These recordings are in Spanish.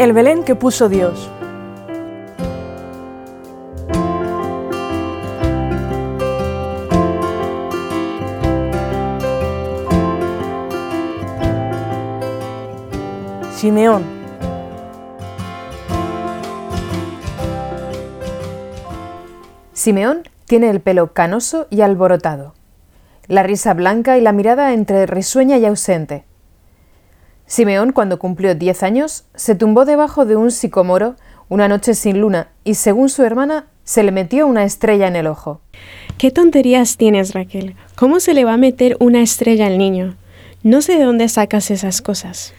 El Belén que puso Dios. Simeón. Simeón tiene el pelo canoso y alborotado, la risa blanca y la mirada entre risueña y ausente. Simeón, cuando cumplió 10 años, se tumbó debajo de un sicomoro una noche sin luna y, según su hermana, se le metió una estrella en el ojo. ¿Qué tonterías tienes, Raquel? ¿Cómo se le va a meter una estrella al niño? No sé de dónde sacas esas cosas.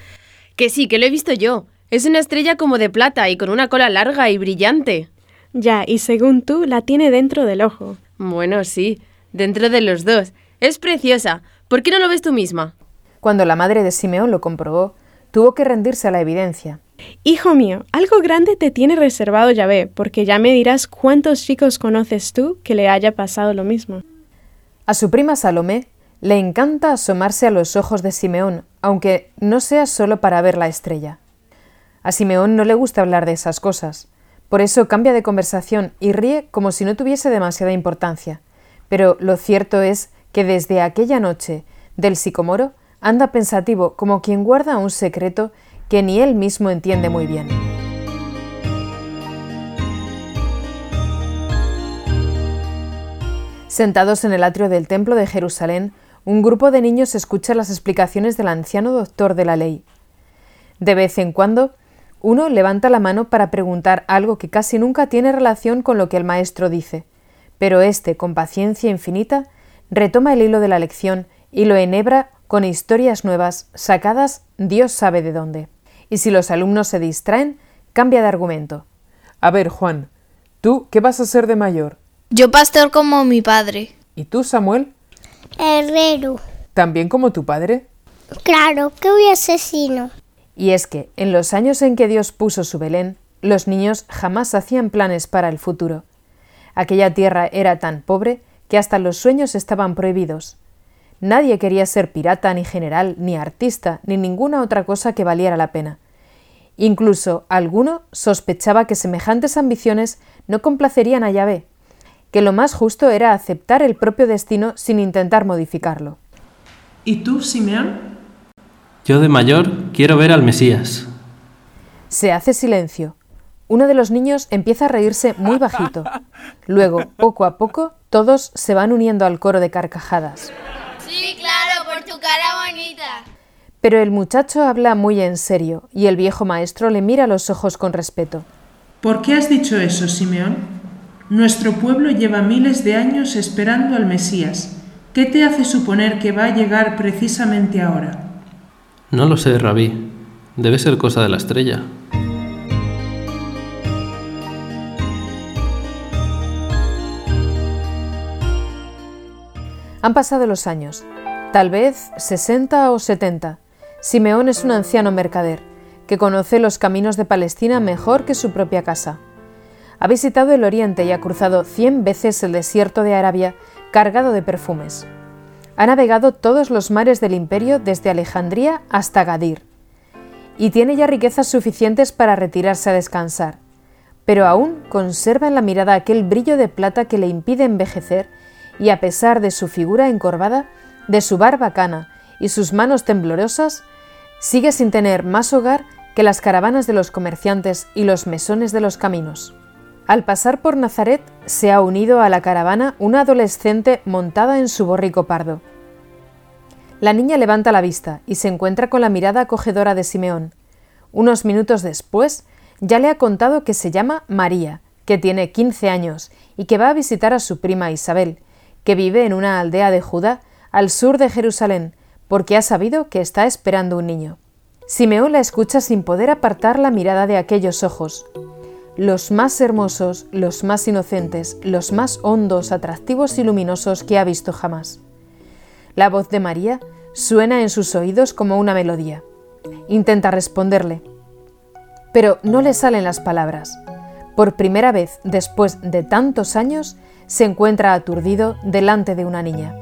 Que sí, que lo he visto yo. Es una estrella como de plata y con una cola larga y brillante. Ya, y según tú, la tiene dentro del ojo. Bueno, sí, dentro de los dos. Es preciosa. ¿Por qué no lo ves tú misma? Cuando la madre de Simeón lo comprobó, tuvo que rendirse a la evidencia. Hijo mío, algo grande te tiene reservado Yahvé, porque ya me dirás cuántos chicos conoces tú que le haya pasado lo mismo. A su prima Salomé le encanta asomarse a los ojos de Simeón, aunque no sea solo para ver la estrella. A Simeón no le gusta hablar de esas cosas, por eso cambia de conversación y ríe como si no tuviese demasiada importancia. Pero lo cierto es que desde aquella noche del sicomoro anda pensativo como quien guarda un secreto que ni él mismo entiende muy bien. Sentados en el atrio del templo de Jerusalén, un grupo de niños escucha las explicaciones del anciano doctor de la ley. De vez en cuando, uno levanta la mano para preguntar algo que casi nunca tiene relación con lo que el maestro dice, pero éste, con paciencia infinita, retoma el hilo de la lección y lo enhebra con historias nuevas sacadas Dios sabe de dónde. Y si los alumnos se distraen, cambia de argumento. A ver, Juan, ¿tú qué vas a ser de mayor? Yo pastor como mi padre. ¿Y tú, Samuel? Herrero. ¿También como tu padre? Claro, que voy asesino. Y es que, en los años en que Dios puso su Belén, los niños jamás hacían planes para el futuro. Aquella tierra era tan pobre que hasta los sueños estaban prohibidos. Nadie quería ser pirata, ni general, ni artista, ni ninguna otra cosa que valiera la pena. Incluso alguno sospechaba que semejantes ambiciones no complacerían a Yahvé, que lo más justo era aceptar el propio destino sin intentar modificarlo. ¿Y tú, Simeón? Yo de mayor quiero ver al Mesías. Se hace silencio. Uno de los niños empieza a reírse muy bajito. Luego, poco a poco, todos se van uniendo al coro de carcajadas. Sí, claro, por tu cara bonita. Pero el muchacho habla muy en serio y el viejo maestro le mira a los ojos con respeto. ¿Por qué has dicho eso, Simeón? Nuestro pueblo lleva miles de años esperando al Mesías. ¿Qué te hace suponer que va a llegar precisamente ahora? No lo sé, Rabí. Debe ser cosa de la estrella. Han pasado los años, tal vez 60 o 70. Simeón es un anciano mercader, que conoce los caminos de Palestina mejor que su propia casa. Ha visitado el Oriente y ha cruzado cien veces el desierto de Arabia cargado de perfumes. Ha navegado todos los mares del imperio desde Alejandría hasta Gadir. Y tiene ya riquezas suficientes para retirarse a descansar. Pero aún conserva en la mirada aquel brillo de plata que le impide envejecer y a pesar de su figura encorvada, de su barba cana y sus manos temblorosas, sigue sin tener más hogar que las caravanas de los comerciantes y los mesones de los caminos. Al pasar por Nazaret se ha unido a la caravana una adolescente montada en su borrico pardo. La niña levanta la vista y se encuentra con la mirada acogedora de Simeón. Unos minutos después ya le ha contado que se llama María, que tiene 15 años y que va a visitar a su prima Isabel, que vive en una aldea de Judá al sur de Jerusalén, porque ha sabido que está esperando un niño. Simeón la escucha sin poder apartar la mirada de aquellos ojos, los más hermosos, los más inocentes, los más hondos, atractivos y luminosos que ha visto jamás. La voz de María suena en sus oídos como una melodía. Intenta responderle, pero no le salen las palabras. Por primera vez después de tantos años, se encuentra aturdido delante de una niña.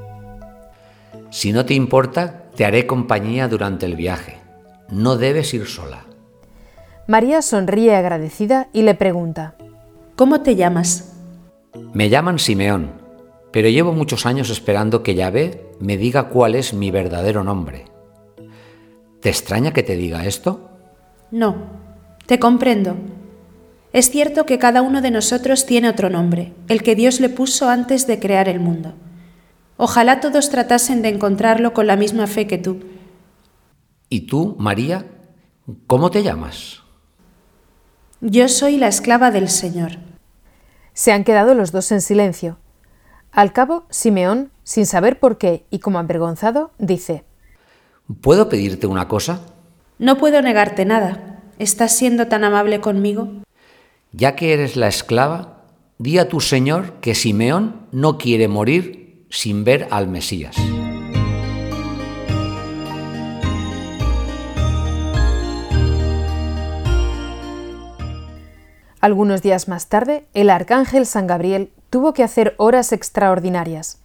Si no te importa, te haré compañía durante el viaje. No debes ir sola. María sonríe agradecida y le pregunta, ¿Cómo te llamas? Me llaman Simeón, pero llevo muchos años esperando que Yahvé me diga cuál es mi verdadero nombre. ¿Te extraña que te diga esto? No, te comprendo. Es cierto que cada uno de nosotros tiene otro nombre, el que Dios le puso antes de crear el mundo. Ojalá todos tratasen de encontrarlo con la misma fe que tú. ¿Y tú, María, cómo te llamas? Yo soy la esclava del Señor. Se han quedado los dos en silencio. Al cabo, Simeón, sin saber por qué y como avergonzado, dice, ¿Puedo pedirte una cosa? No puedo negarte nada. ¿Estás siendo tan amable conmigo? Ya que eres la esclava, di a tu Señor que Simeón no quiere morir sin ver al Mesías. Algunos días más tarde, el arcángel San Gabriel tuvo que hacer horas extraordinarias.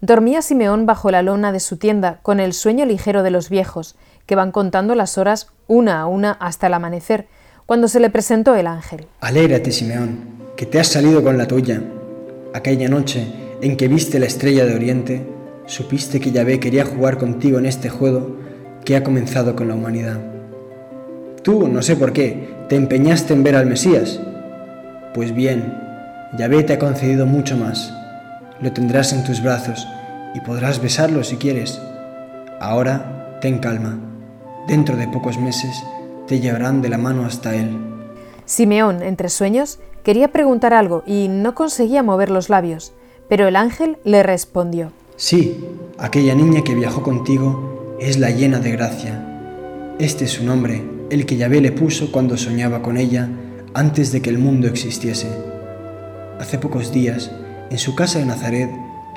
Dormía Simeón bajo la lona de su tienda con el sueño ligero de los viejos, que van contando las horas una a una hasta el amanecer, cuando se le presentó el ángel. Alégrate, Simeón, que te has salido con la tuya. Aquella noche en que viste la estrella de Oriente, supiste que Yahvé quería jugar contigo en este juego que ha comenzado con la humanidad. Tú, no sé por qué, te empeñaste en ver al Mesías. Pues bien, Yahvé te ha concedido mucho más. Lo tendrás en tus brazos y podrás besarlo si quieres. Ahora, ten calma. Dentro de pocos meses te llevarán de la mano hasta él. Simeón, entre sueños, quería preguntar algo y no conseguía mover los labios, pero el ángel le respondió. Sí, aquella niña que viajó contigo es la llena de gracia. Este es su nombre, el que Yahvé le puso cuando soñaba con ella antes de que el mundo existiese. Hace pocos días, en su casa de Nazaret,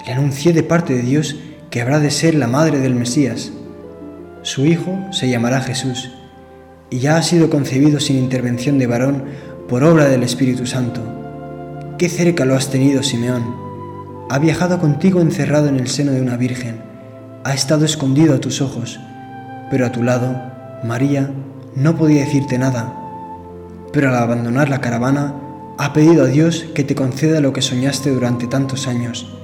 le anuncié de parte de Dios que habrá de ser la madre del Mesías. Su hijo se llamará Jesús, y ya ha sido concebido sin intervención de varón por obra del Espíritu Santo. Qué cerca lo has tenido, Simeón. Ha viajado contigo encerrado en el seno de una virgen. Ha estado escondido a tus ojos, pero a tu lado, María no podía decirte nada. Pero al abandonar la caravana, ha pedido a Dios que te conceda lo que soñaste durante tantos años,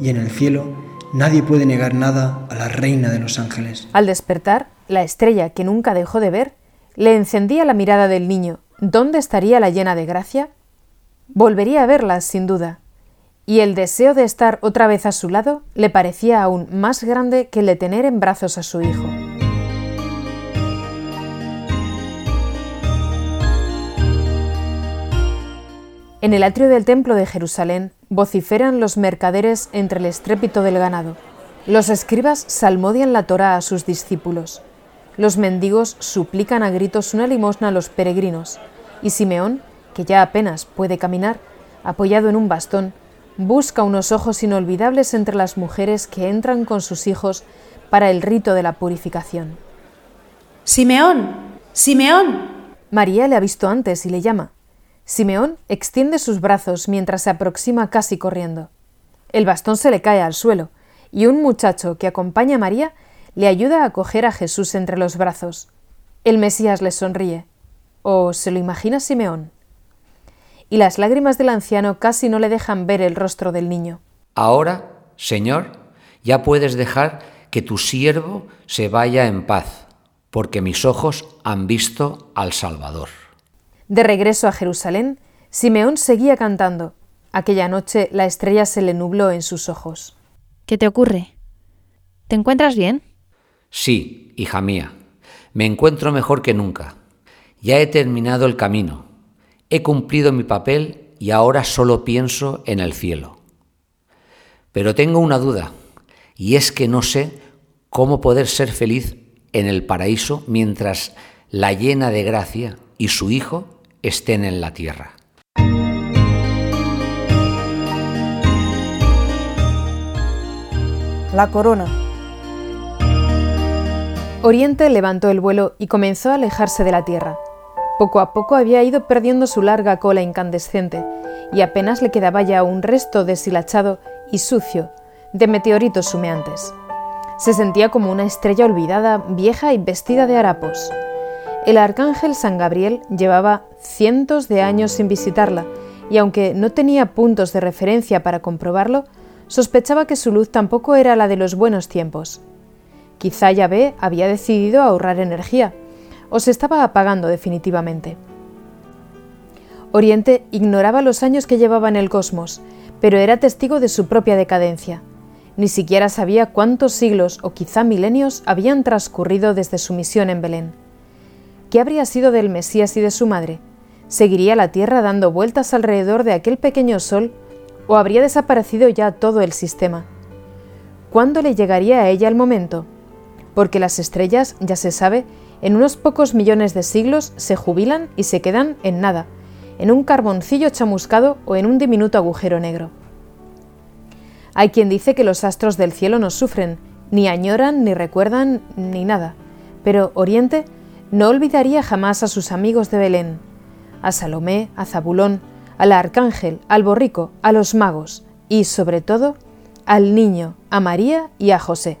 y en el cielo nadie puede negar nada a la reina de los ángeles. Al despertar, la estrella que nunca dejó de ver le encendía la mirada del niño. ¿Dónde estaría la llena de gracia? Volvería a verla, sin duda, y el deseo de estar otra vez a su lado le parecía aún más grande que el de tener en brazos a su hijo. En el atrio del templo de Jerusalén vociferan los mercaderes entre el estrépito del ganado. Los escribas salmodian la Torá a sus discípulos. Los mendigos suplican a gritos una limosna a los peregrinos. Y Simeón, que ya apenas puede caminar, apoyado en un bastón, busca unos ojos inolvidables entre las mujeres que entran con sus hijos para el rito de la purificación. Simeón, Simeón. María le ha visto antes y le llama. Simeón extiende sus brazos mientras se aproxima casi corriendo. El bastón se le cae al suelo, y un muchacho que acompaña a María le ayuda a coger a Jesús entre los brazos. El Mesías le sonríe. ¿O se lo imagina Simeón? Y las lágrimas del anciano casi no le dejan ver el rostro del niño. Ahora, Señor, ya puedes dejar que tu siervo se vaya en paz, porque mis ojos han visto al Salvador. De regreso a Jerusalén, Simeón seguía cantando. Aquella noche la estrella se le nubló en sus ojos. ¿Qué te ocurre? ¿Te encuentras bien? Sí, hija mía, me encuentro mejor que nunca. Ya he terminado el camino, he cumplido mi papel y ahora solo pienso en el cielo. Pero tengo una duda, y es que no sé cómo poder ser feliz en el paraíso mientras la llena de gracia y su Hijo estén en la tierra. La corona. Oriente levantó el vuelo y comenzó a alejarse de la Tierra. Poco a poco había ido perdiendo su larga cola incandescente y apenas le quedaba ya un resto deshilachado y sucio de meteoritos humeantes. Se sentía como una estrella olvidada, vieja y vestida de harapos. El arcángel San Gabriel llevaba cientos de años sin visitarla, y aunque no tenía puntos de referencia para comprobarlo, sospechaba que su luz tampoco era la de los buenos tiempos. Quizá Yahvé había decidido ahorrar energía, o se estaba apagando definitivamente. Oriente ignoraba los años que llevaba en el cosmos, pero era testigo de su propia decadencia. Ni siquiera sabía cuántos siglos o quizá milenios habían transcurrido desde su misión en Belén. ¿Qué habría sido del Mesías y de su madre? ¿Seguiría la Tierra dando vueltas alrededor de aquel pequeño sol o habría desaparecido ya todo el sistema? ¿Cuándo le llegaría a ella el momento? Porque las estrellas, ya se sabe, en unos pocos millones de siglos se jubilan y se quedan en nada, en un carboncillo chamuscado o en un diminuto agujero negro. Hay quien dice que los astros del cielo no sufren, ni añoran, ni recuerdan, ni nada, pero Oriente no olvidaría jamás a sus amigos de Belén, a Salomé, a Zabulón, al arcángel, al borrico, a los magos y, sobre todo, al niño, a María y a José.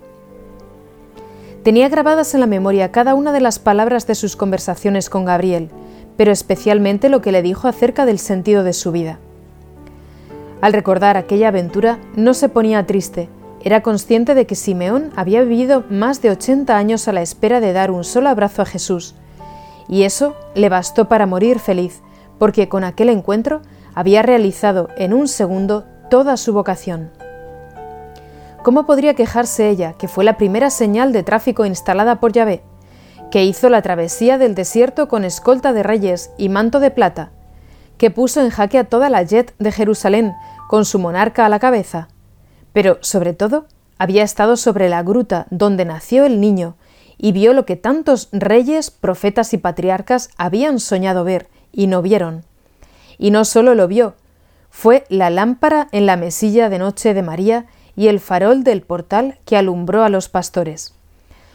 Tenía grabadas en la memoria cada una de las palabras de sus conversaciones con Gabriel, pero especialmente lo que le dijo acerca del sentido de su vida. Al recordar aquella aventura, no se ponía triste, era consciente de que Simeón había vivido más de 80 años a la espera de dar un solo abrazo a Jesús, y eso le bastó para morir feliz, porque con aquel encuentro había realizado en un segundo toda su vocación. ¿Cómo podría quejarse ella, que fue la primera señal de tráfico instalada por Yahvé? que hizo la travesía del desierto con escolta de reyes y manto de plata, que puso en jaque a toda la jet de Jerusalén con su monarca a la cabeza, pero sobre todo había estado sobre la gruta donde nació el niño y vio lo que tantos reyes, profetas y patriarcas habían soñado ver y no vieron. Y no solo lo vio, fue la lámpara en la mesilla de noche de María y el farol del portal que alumbró a los pastores.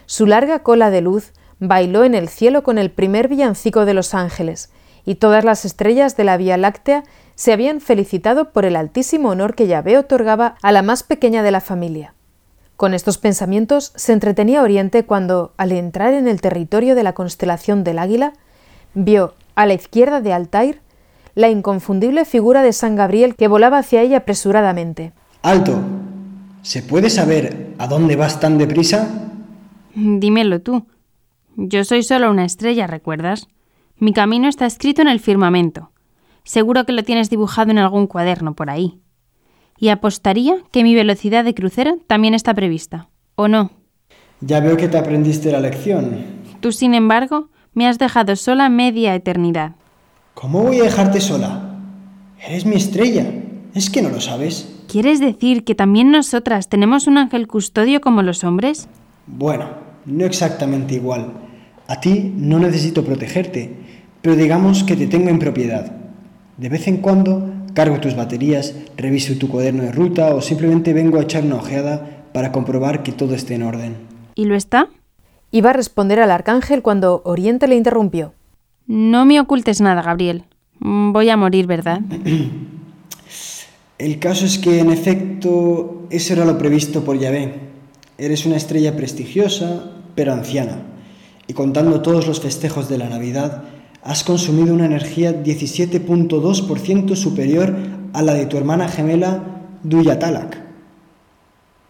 Su larga cola de luz bailó en el cielo con el primer villancico de los ángeles, y todas las estrellas de la Vía Láctea se habían felicitado por el altísimo honor que Yahvé otorgaba a la más pequeña de la familia. Con estos pensamientos se entretenía Oriente cuando, al entrar en el territorio de la constelación del Águila, vio, a la izquierda de Altair, la inconfundible figura de San Gabriel que volaba hacia ella apresuradamente. ¡Alto! ¿Se puede saber a dónde vas tan deprisa? Dímelo tú. Yo soy solo una estrella, ¿recuerdas? Mi camino está escrito en el firmamento. Seguro que lo tienes dibujado en algún cuaderno por ahí. Y apostaría que mi velocidad de crucero también está prevista. ¿O no? Ya veo que te aprendiste la lección. Tú, sin embargo, me has dejado sola media eternidad. ¿Cómo voy a dejarte sola? Eres mi estrella. ¿Es que no lo sabes? ¿Quieres decir que también nosotras tenemos un ángel custodio como los hombres? Bueno, no exactamente igual. A ti no necesito protegerte, pero digamos que te tengo en propiedad. De vez en cuando cargo tus baterías, reviso tu cuaderno de ruta o simplemente vengo a echar una ojeada para comprobar que todo esté en orden. ¿Y lo está? Iba a responder al arcángel cuando Oriente le interrumpió. No me ocultes nada, Gabriel. Voy a morir, ¿verdad? El caso es que, en efecto, eso era lo previsto por Yahvé. Eres una estrella prestigiosa, pero anciana y contando todos los festejos de la Navidad, has consumido una energía 17.2% superior a la de tu hermana gemela Duyatalak.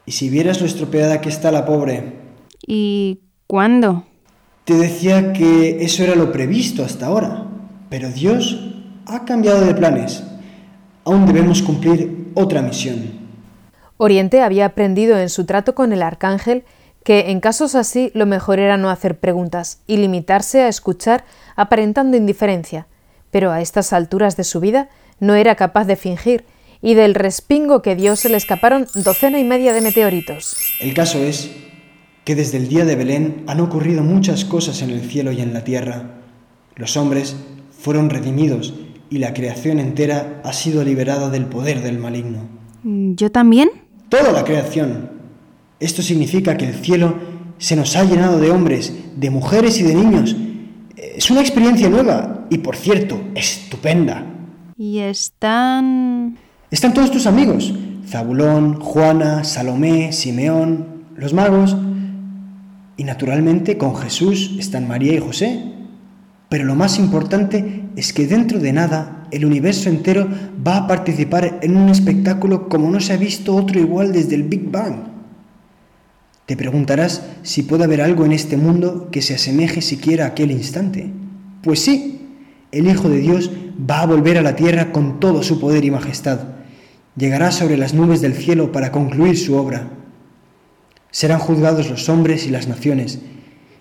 Y si vieras lo estropeada que está la pobre. ¿Y cuándo? Te decía que eso era lo previsto hasta ahora, pero Dios ha cambiado de planes. Aún debemos cumplir otra misión. Oriente había aprendido en su trato con el arcángel que en casos así lo mejor era no hacer preguntas y limitarse a escuchar aparentando indiferencia, pero a estas alturas de su vida no era capaz de fingir, y del respingo que dio se le escaparon docena y media de meteoritos. El caso es que desde el día de Belén han ocurrido muchas cosas en el cielo y en la tierra. Los hombres fueron redimidos y la creación entera ha sido liberada del poder del maligno. ¿Yo también? Toda la creación, esto significa que el cielo se nos ha llenado de hombres, de mujeres y de niños. Es una experiencia nueva y, por cierto, estupenda. ¿Y están...? Están todos tus amigos. Zabulón, Juana, Salomé, Simeón, los magos. Y naturalmente con Jesús están María y José. Pero lo más importante es que dentro de nada el universo entero va a participar en un espectáculo como no se ha visto otro igual desde el Big Bang. Te preguntarás si puede haber algo en este mundo que se asemeje siquiera a aquel instante. Pues sí, el Hijo de Dios va a volver a la tierra con todo su poder y majestad. Llegará sobre las nubes del cielo para concluir su obra. Serán juzgados los hombres y las naciones,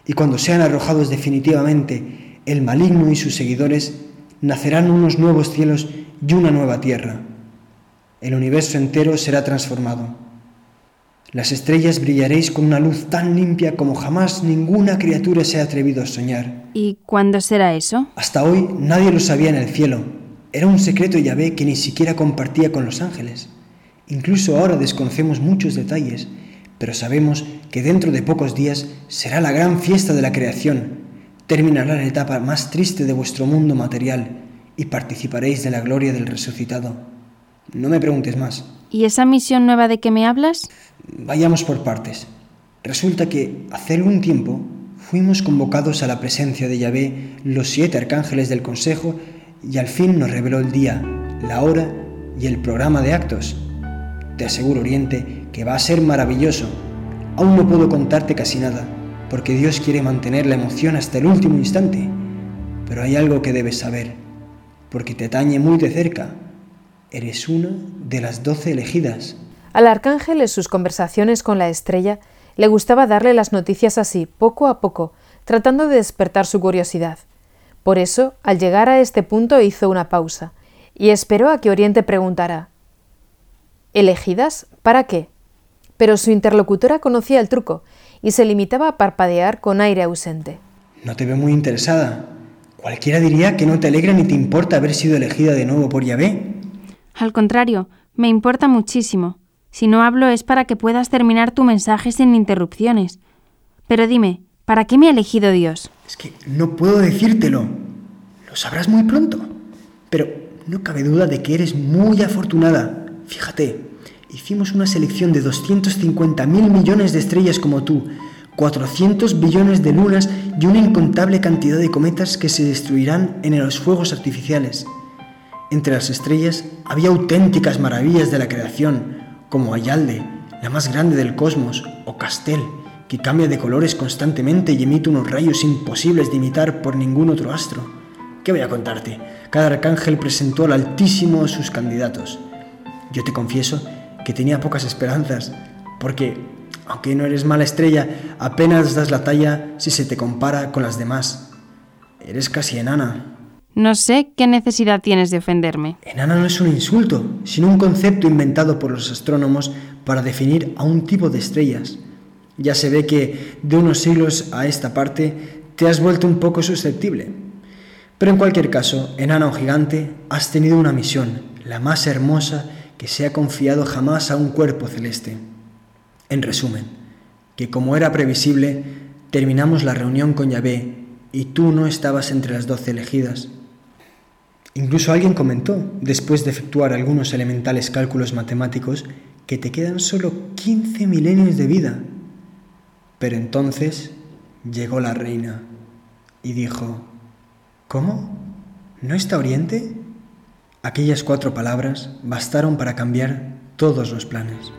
y cuando sean arrojados definitivamente el maligno y sus seguidores, nacerán unos nuevos cielos y una nueva tierra. El universo entero será transformado. Las estrellas brillaréis con una luz tan limpia como jamás ninguna criatura se ha atrevido a soñar. ¿Y cuándo será eso? Hasta hoy nadie lo sabía en el cielo. Era un secreto Yahvé que ni siquiera compartía con los ángeles. Incluso ahora desconocemos muchos detalles, pero sabemos que dentro de pocos días será la gran fiesta de la creación. Terminará la etapa más triste de vuestro mundo material y participaréis de la gloria del resucitado. No me preguntes más. ¿Y esa misión nueva de que me hablas? Vayamos por partes. Resulta que hace algún tiempo fuimos convocados a la presencia de Yahvé los siete arcángeles del Consejo y al fin nos reveló el día, la hora y el programa de actos. Te aseguro, Oriente, que va a ser maravilloso. Aún no puedo contarte casi nada, porque Dios quiere mantener la emoción hasta el último instante. Pero hay algo que debes saber, porque te atañe muy de cerca. Eres una de las doce elegidas. Al arcángel en sus conversaciones con la estrella le gustaba darle las noticias así, poco a poco, tratando de despertar su curiosidad. Por eso, al llegar a este punto hizo una pausa, y esperó a que Oriente preguntara ¿Elegidas? ¿Para qué? Pero su interlocutora conocía el truco, y se limitaba a parpadear con aire ausente. No te veo muy interesada. Cualquiera diría que no te alegra ni te importa haber sido elegida de nuevo por Yahvé. Al contrario, me importa muchísimo. Si no hablo es para que puedas terminar tu mensaje sin interrupciones. Pero dime, ¿para qué me ha elegido Dios? Es que no puedo decírtelo. Lo sabrás muy pronto. Pero no cabe duda de que eres muy afortunada. Fíjate, hicimos una selección de 250 mil millones de estrellas como tú, 400 billones de lunas y una incontable cantidad de cometas que se destruirán en los fuegos artificiales. Entre las estrellas había auténticas maravillas de la creación, como Ayalde, la más grande del cosmos, o Castel, que cambia de colores constantemente y emite unos rayos imposibles de imitar por ningún otro astro. ¿Qué voy a contarte? Cada arcángel presentó al Altísimo sus candidatos. Yo te confieso que tenía pocas esperanzas, porque, aunque no eres mala estrella, apenas das la talla si se te compara con las demás. Eres casi enana. No sé qué necesidad tienes de ofenderme. Enana no es un insulto, sino un concepto inventado por los astrónomos para definir a un tipo de estrellas. Ya se ve que de unos siglos a esta parte te has vuelto un poco susceptible. Pero en cualquier caso, enana o gigante, has tenido una misión, la más hermosa que se ha confiado jamás a un cuerpo celeste. En resumen, que como era previsible, terminamos la reunión con Yahvé y tú no estabas entre las doce elegidas. Incluso alguien comentó, después de efectuar algunos elementales cálculos matemáticos, que te quedan solo 15 milenios de vida. Pero entonces llegó la reina y dijo, ¿Cómo? ¿No está Oriente? Aquellas cuatro palabras bastaron para cambiar todos los planes.